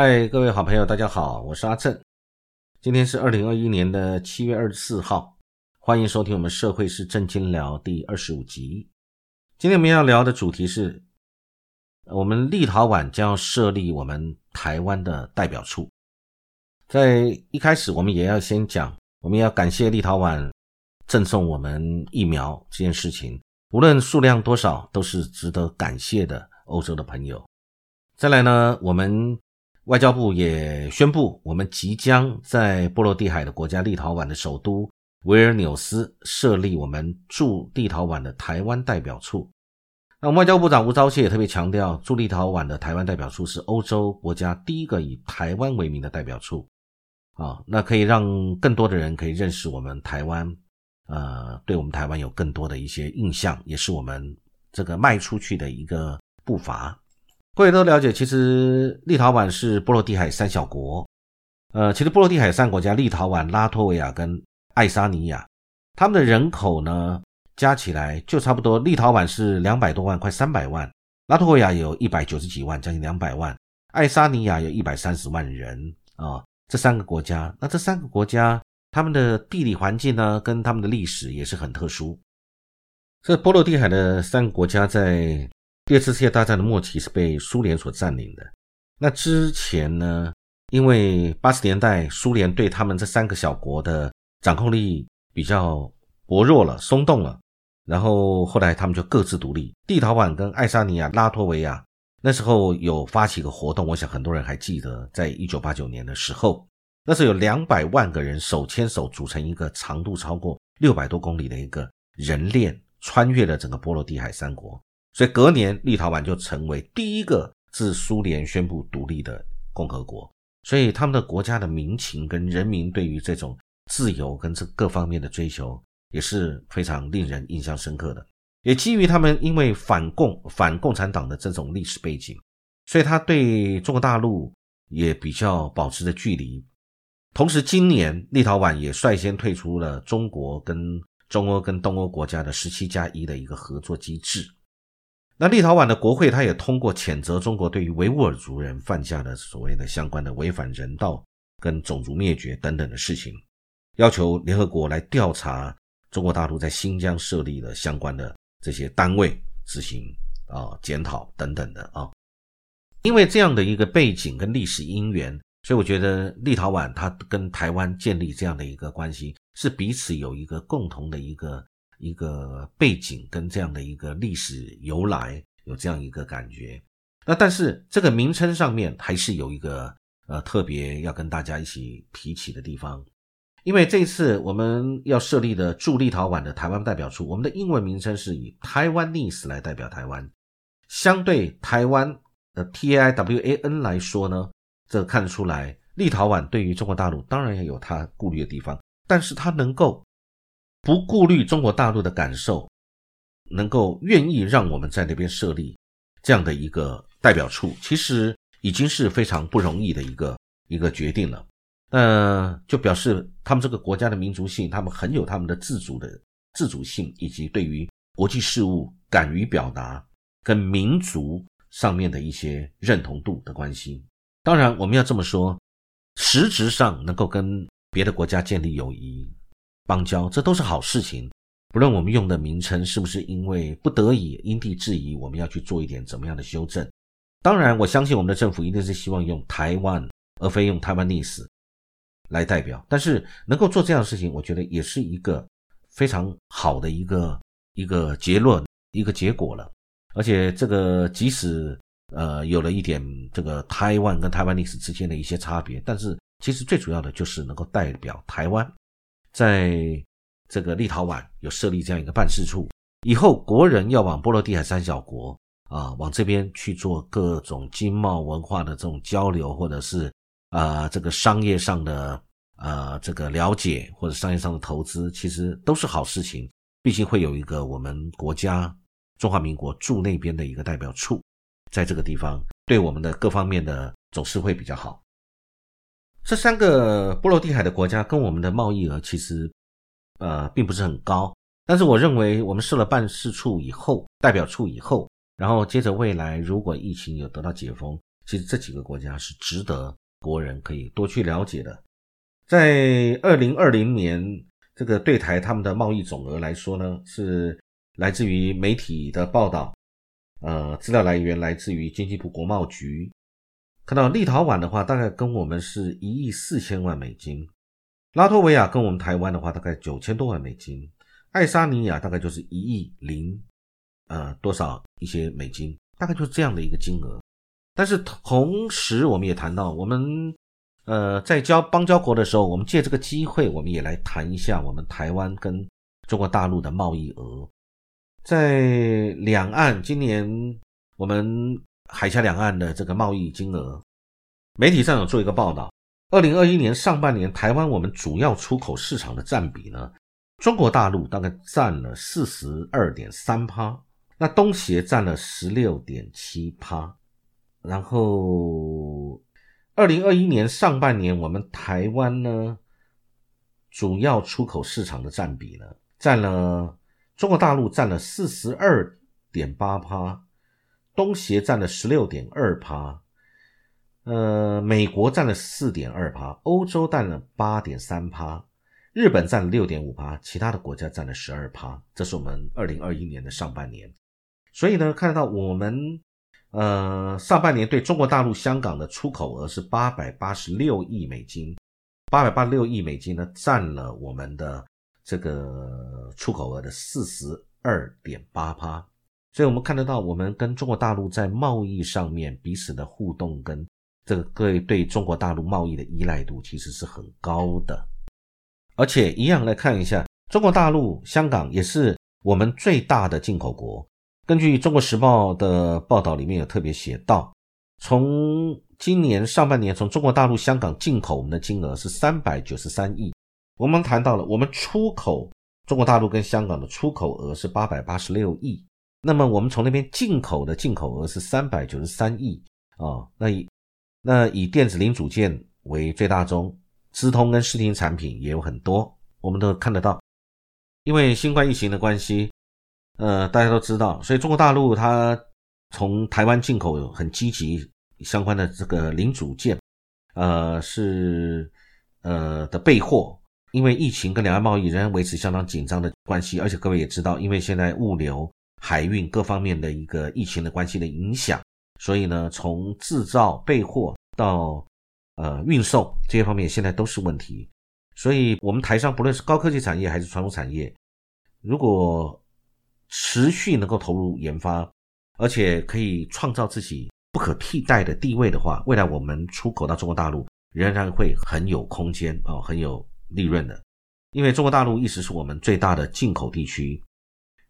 嗨，各位好朋友，大家好，我是阿正。今天是二零二一年的七月二十四号，欢迎收听我们《社会是正经聊》第二十五集。今天我们要聊的主题是，我们立陶宛将要设立我们台湾的代表处。在一开始，我们也要先讲，我们要感谢立陶宛赠送我们疫苗这件事情，无论数量多少，都是值得感谢的。欧洲的朋友，再来呢，我们。外交部也宣布，我们即将在波罗的海的国家立陶宛的首都维尔纽斯设立我们驻立陶宛的台湾代表处。那外交部长吴钊燮也特别强调，驻立陶宛的台湾代表处是欧洲国家第一个以台湾为名的代表处。啊，那可以让更多的人可以认识我们台湾，呃，对我们台湾有更多的一些印象，也是我们这个迈出去的一个步伐。各位都了解，其实立陶宛是波罗的海三小国。呃，其实波罗的海三国家，立陶宛、拉脱维亚跟爱沙尼亚，他们的人口呢加起来就差不多。立陶宛是两百多万，快三百万；拉脱维亚有一百九十几万，将近两百万；爱沙尼亚有一百三十万人啊。这三个国家，那这三个国家，他们的地理环境呢，跟他们的历史也是很特殊。这波罗的海的三个国家在。第二次世界大战的末期是被苏联所占领的。那之前呢，因为八十年代苏联对他们这三个小国的掌控力比较薄弱了、松动了，然后后来他们就各自独立。立陶宛跟爱沙尼亚、拉脱维亚那时候有发起个活动，我想很多人还记得，在一九八九年的时候，那是有两百万个人手牵手组成一个长度超过六百多公里的一个人链，穿越了整个波罗的海三国。所以隔年，立陶宛就成为第一个自苏联宣布独立的共和国。所以他们的国家的民情跟人民对于这种自由跟这各方面的追求也是非常令人印象深刻的。也基于他们因为反共、反共产党的这种历史背景，所以他对中国大陆也比较保持着距离。同时，今年立陶宛也率先退出了中国跟中欧跟东欧国家的十七加一的一个合作机制。那立陶宛的国会，他也通过谴责中国对于维吾尔族人犯下的所谓的相关的违反人道跟种族灭绝等等的事情，要求联合国来调查中国大陆在新疆设立的相关的这些单位执行啊检讨等等的啊。因为这样的一个背景跟历史因缘，所以我觉得立陶宛它跟台湾建立这样的一个关系，是彼此有一个共同的一个。一个背景跟这样的一个历史由来有这样一个感觉，那但是这个名称上面还是有一个呃特别要跟大家一起提起的地方，因为这次我们要设立的驻立陶宛的台湾代表处，我们的英文名称是以台湾 NIS 来代表台湾，相对台湾的 T A I W A N 来说呢，这看得出来立陶宛对于中国大陆当然也有它顾虑的地方，但是它能够。不顾虑中国大陆的感受，能够愿意让我们在那边设立这样的一个代表处，其实已经是非常不容易的一个一个决定了。那就表示他们这个国家的民族性，他们很有他们的自主的自主性，以及对于国际事务敢于表达跟民族上面的一些认同度的关系。当然，我们要这么说，实质上能够跟别的国家建立友谊。邦交，这都是好事情。不论我们用的名称是不是因为不得已、因地制宜，我们要去做一点怎么样的修正。当然，我相信我们的政府一定是希望用台湾，而非用台湾历史来代表。但是能够做这样的事情，我觉得也是一个非常好的一个一个结论、一个结果了。而且这个即使呃有了一点这个台湾跟台湾历史之间的一些差别，但是其实最主要的就是能够代表台湾。在这个立陶宛有设立这样一个办事处，以后国人要往波罗的海三小国啊，往这边去做各种经贸文化的这种交流，或者是啊这个商业上的啊这个了解，或者商业上的投资，其实都是好事情。毕竟会有一个我们国家中华民国驻那边的一个代表处，在这个地方，对我们的各方面的总是会比较好。这三个波罗的海的国家跟我们的贸易额其实，呃，并不是很高。但是我认为，我们设了办事处以后，代表处以后，然后接着未来如果疫情有得到解封，其实这几个国家是值得国人可以多去了解的。在二零二零年，这个对台他们的贸易总额来说呢，是来自于媒体的报道，呃，资料来源来自于经济部国贸局。看到立陶宛的话，大概跟我们是一亿四千万美金；拉脱维亚跟我们台湾的话，大概九千多万美金；爱沙尼亚大概就是一亿零，呃，多少一些美金，大概就是这样的一个金额。但是同时，我们也谈到，我们呃在交邦交国的时候，我们借这个机会，我们也来谈一下我们台湾跟中国大陆的贸易额。在两岸，今年我们。海峡两岸的这个贸易金额，媒体上有做一个报道。二零二一年上半年，台湾我们主要出口市场的占比呢，中国大陆大概占了四十二点三趴，那东协占了十六点七趴。然后，二零二一年上半年，我们台湾呢，主要出口市场的占比呢，占了中国大陆占了四十二点八趴。东协占了十六点二趴，呃，美国占了四点二趴，欧洲占了八点三趴，日本占了六点五趴，其他的国家占了十二趴。这是我们二零二一年的上半年。所以呢，看得到我们呃上半年对中国大陆、香港的出口额是八百八十六亿美金，八百八十六亿美金呢，占了我们的这个出口额的四十二点八趴。所以，我们看得到，我们跟中国大陆在贸易上面彼此的互动，跟这个各位对中国大陆贸易的依赖度，其实是很高的。而且，一样来看一下，中国大陆、香港也是我们最大的进口国。根据《中国时报》的报道，里面有特别写到，从今年上半年，从中国大陆、香港进口我们的金额是三百九十三亿。我们谈到了，我们出口中国大陆跟香港的出口额是八百八十六亿。那么我们从那边进口的进口额是三百九十三亿啊，那以那以电子零组件为最大宗，资通跟视听产品也有很多，我们都看得到。因为新冠疫情的关系，呃，大家都知道，所以中国大陆它从台湾进口很积极相关的这个零组件，呃，是呃的备货。因为疫情跟两岸贸易仍然维持相当紧张的关系，而且各位也知道，因为现在物流。海运各方面的一个疫情的关系的影响，所以呢，从制造备货到呃运送这些方面，现在都是问题。所以，我们台商不论是高科技产业还是传统产业，如果持续能够投入研发，而且可以创造自己不可替代的地位的话，未来我们出口到中国大陆仍然会很有空间啊，很有利润的。因为中国大陆一直是我们最大的进口地区。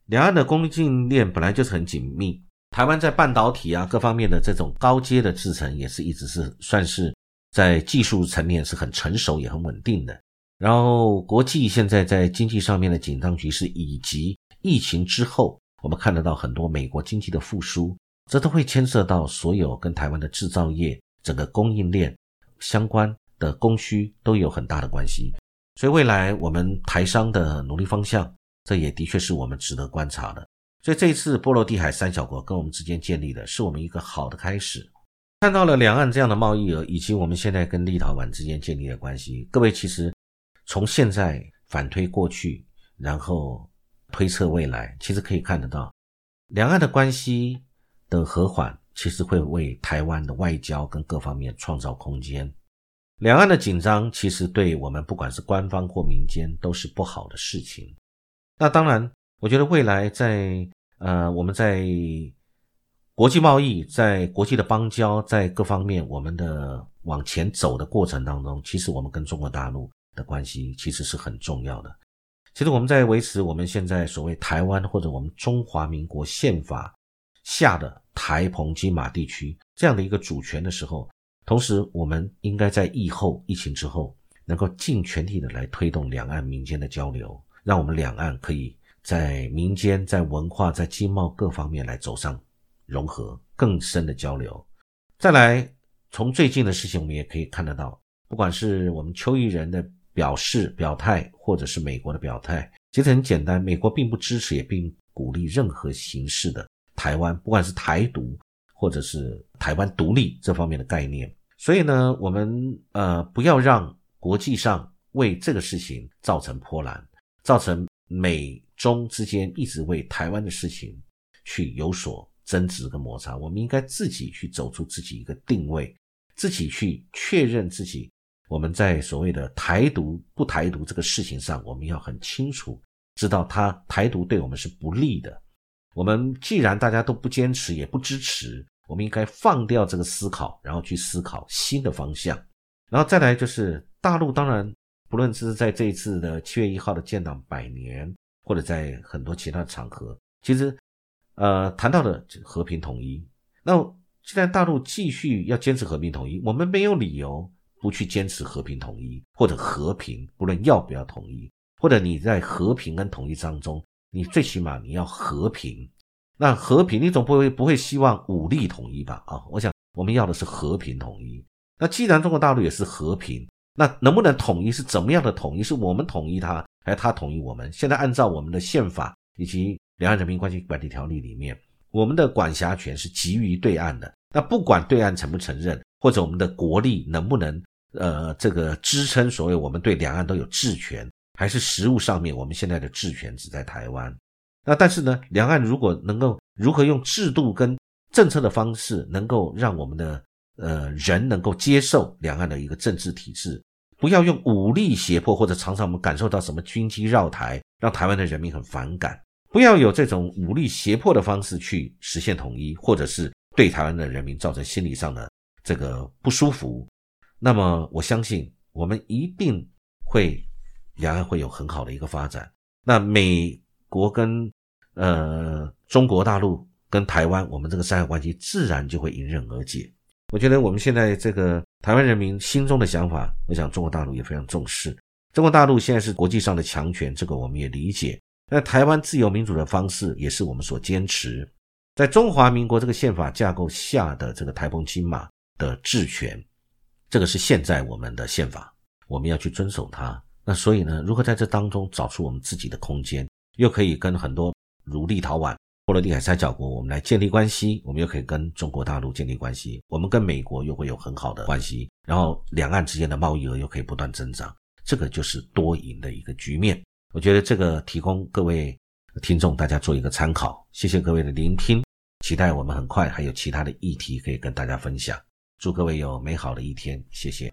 两岸的供应链本来就是很紧密，台湾在半导体啊各方面的这种高阶的制程也是一直是算是在技术层面是很成熟也很稳定的。然后国际现在在经济上面的紧张局势，以及疫情之后，我们看得到很多美国经济的复苏，这都会牵涉到所有跟台湾的制造业整个供应链相关的供需都有很大的关系。所以未来我们台商的努力方向。这也的确是我们值得观察的，所以这一次波罗的海三小国跟我们之间建立的是我们一个好的开始。看到了两岸这样的贸易额，以及我们现在跟立陶宛之间建立的关系，各位其实从现在反推过去，然后推测未来，其实可以看得到，两岸的关系的和缓，其实会为台湾的外交跟各方面创造空间。两岸的紧张，其实对我们不管是官方或民间都是不好的事情。那当然，我觉得未来在呃，我们在国际贸易、在国际的邦交、在各方面我们的往前走的过程当中，其实我们跟中国大陆的关系其实是很重要的。其实我们在维持我们现在所谓台湾或者我们中华民国宪法下的台澎金马地区这样的一个主权的时候，同时我们应该在疫后疫情之后，能够尽全力的来推动两岸民间的交流。让我们两岸可以在民间、在文化、在经贸各方面来走上融合、更深的交流。再来，从最近的事情，我们也可以看得到，不管是我们邱毅人的表示表态，或者是美国的表态，其实很简单，美国并不支持，也并鼓励任何形式的台湾，不管是台独或者是台湾独立这方面的概念。所以呢，我们呃不要让国际上为这个事情造成波澜，造成美中之间一直为台湾的事情去有所争执跟摩擦。我们应该自己去走出自己一个定位，自己去确认自己。我们在所谓的台独不台独这个事情上，我们要很清楚知道，他台独对我们是不利的。我们既然大家都不坚持，也不支持，我们应该放掉这个思考，然后去思考新的方向。然后再来就是大陆，当然不论是在这一次的七月一号的建党百年，或者在很多其他的场合，其实呃谈到了和平统一。那既然大陆继续要坚持和平统一，我们没有理由。不去坚持和平统一，或者和平，不论要不要统一，或者你在和平跟统一当中，你最起码你要和平。那和平，你总不会不会希望武力统一吧？啊，我想我们要的是和平统一。那既然中国大陆也是和平，那能不能统一是怎么样的统一？是我们统一他，还是他统一我们？现在按照我们的宪法以及《两岸人民关系管理条例》里面，我们的管辖权是基于对岸的。那不管对岸承不承认，或者我们的国力能不能？呃，这个支撑所谓我们对两岸都有治权，还是实物上面我们现在的治权只在台湾。那但是呢，两岸如果能够如何用制度跟政策的方式，能够让我们的呃人能够接受两岸的一个政治体制，不要用武力胁迫，或者常常我们感受到什么军机绕台，让台湾的人民很反感，不要有这种武力胁迫的方式去实现统一，或者是对台湾的人民造成心理上的这个不舒服。那么我相信，我们一定会两岸会有很好的一个发展。那美国跟呃中国大陆跟台湾，我们这个三角关系自然就会迎刃而解。我觉得我们现在这个台湾人民心中的想法，我想中国大陆也非常重视。中国大陆现在是国际上的强权，这个我们也理解。那台湾自由民主的方式，也是我们所坚持。在中华民国这个宪法架构下的这个台澎金马的治权。这个是现在我们的宪法，我们要去遵守它。那所以呢，如何在这当中找出我们自己的空间，又可以跟很多如立陶宛、波罗的海三角国，我们来建立关系；我们又可以跟中国大陆建立关系；我们跟美国又会有很好的关系。然后两岸之间的贸易额又可以不断增长，这个就是多赢的一个局面。我觉得这个提供各位听众大家做一个参考。谢谢各位的聆听，期待我们很快还有其他的议题可以跟大家分享。祝各位有美好的一天，谢谢。